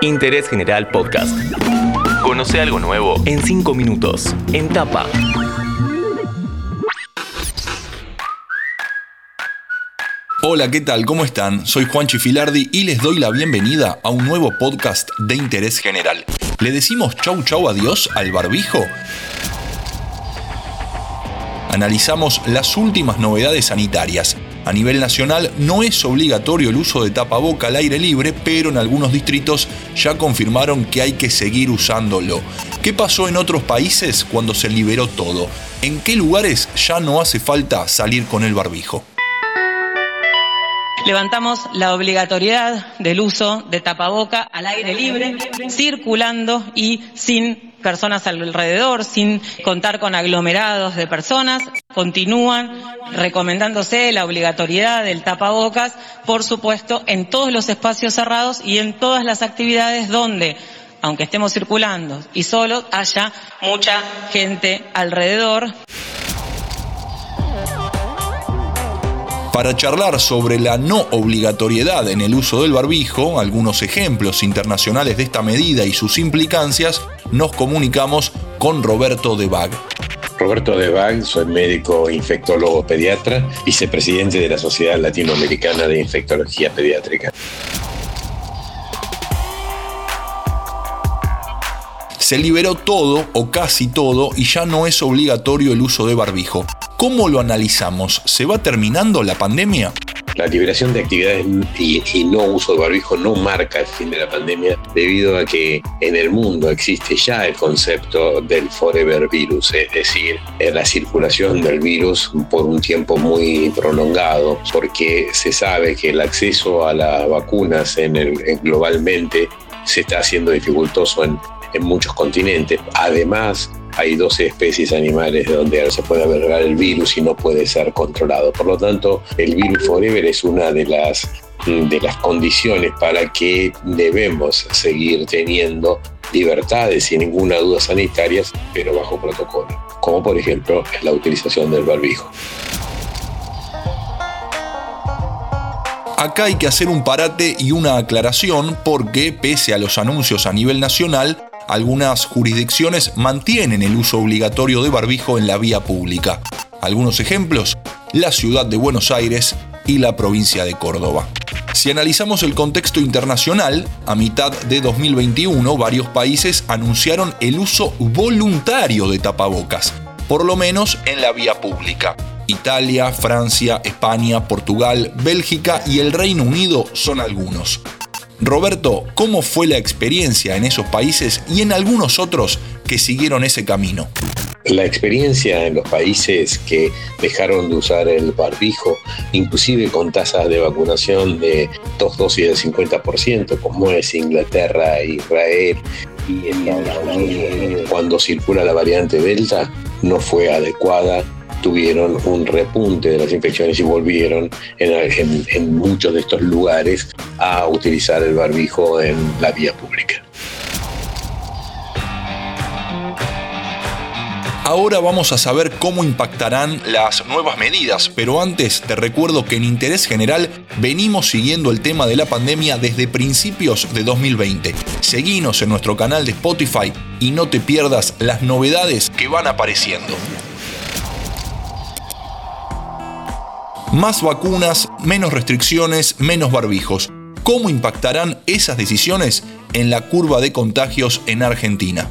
Interés General Podcast. Conoce algo nuevo en 5 minutos. En tapa. Hola, ¿qué tal? ¿Cómo están? Soy Juanchi Filardi y les doy la bienvenida a un nuevo podcast de interés general. ¿Le decimos chau chau adiós al barbijo? Analizamos las últimas novedades sanitarias. A nivel nacional no es obligatorio el uso de tapaboca al aire libre, pero en algunos distritos ya confirmaron que hay que seguir usándolo. ¿Qué pasó en otros países cuando se liberó todo? ¿En qué lugares ya no hace falta salir con el barbijo? Levantamos la obligatoriedad del uso de tapaboca al aire libre, circulando y sin personas alrededor, sin contar con aglomerados de personas. Continúan recomendándose la obligatoriedad del tapabocas, por supuesto, en todos los espacios cerrados y en todas las actividades donde aunque estemos circulando y solo haya mucha gente alrededor. Para charlar sobre la no obligatoriedad en el uso del barbijo, algunos ejemplos internacionales de esta medida y sus implicancias, nos comunicamos con Roberto de Bag. Roberto de Bag, soy médico infectólogo pediatra, vicepresidente de la Sociedad Latinoamericana de Infectología Pediátrica. Se liberó todo o casi todo y ya no es obligatorio el uso de barbijo. ¿Cómo lo analizamos? ¿Se va terminando la pandemia? La liberación de actividades y, no uso de barbijo no marca el fin de la pandemia debido a que en el mundo existe ya el concepto del forever virus, es decir, la circulación del virus por un tiempo muy prolongado, porque se sabe que el acceso a las vacunas en el, globalmente se está haciendo dificultoso en, en muchos continentes. Además, hay 12 especies animales donde se puede albergar el virus y no puede ser controlado. Por lo tanto, el virus forever es una de las, de las condiciones para que debemos seguir teniendo libertades sin ninguna duda sanitarias, pero bajo protocolo, como por ejemplo la utilización del barbijo. Acá hay que hacer un parate y una aclaración porque, pese a los anuncios a nivel nacional, algunas jurisdicciones mantienen el uso obligatorio de barbijo en la vía pública. Algunos ejemplos, la ciudad de Buenos Aires y la provincia de Córdoba. Si analizamos el contexto internacional, a mitad de 2021 varios países anunciaron el uso voluntario de tapabocas, por lo menos en la vía pública. Italia, Francia, España, Portugal, Bélgica y el Reino Unido son algunos. Roberto, ¿cómo fue la experiencia en esos países y en algunos otros que siguieron ese camino? La experiencia en los países que dejaron de usar el barbijo, inclusive con tasas de vacunación de dos dosis del 50%, como es Inglaterra, Israel y Estados Unidos, cuando circula la variante Delta, no fue adecuada tuvieron un repunte de las infecciones y volvieron en, muchos de estos lugares a utilizar el barbijo en la vía pública. Ahora vamos a saber cómo impactarán las nuevas medidas, pero antes te recuerdo que en Interés General venimos siguiendo el tema de la pandemia desde principios de 2020. Seguinos en nuestro canal de Spotify y no te pierdas las novedades que van apareciendo. Más vacunas, menos restricciones, menos barbijos. ¿Cómo impactarán esas decisiones en la curva de contagios en Argentina?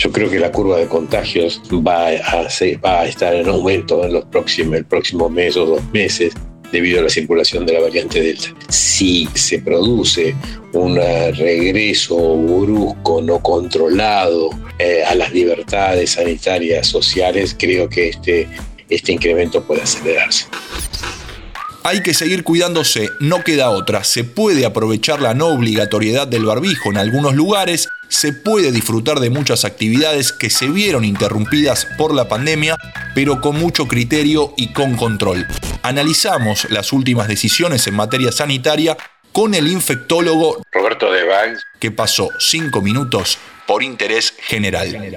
Yo creo que la curva de contagios va a, estar en aumento en los próximos, el próximo mes o dos meses debido a la circulación de la variante Delta. Si se produce un regreso brusco, no controlado eh, a las libertades sanitarias sociales, creo que este, este incremento puede acelerarse. Hay que seguir cuidándose, no queda otra. Se puede aprovechar la no obligatoriedad del barbijo en algunos lugares, se puede disfrutar de muchas actividades que se vieron interrumpidas por la pandemia, pero con mucho criterio y con control. Analizamos las últimas decisiones en materia sanitaria con el infectólogo Roberto de que pasó cinco minutos por interés general.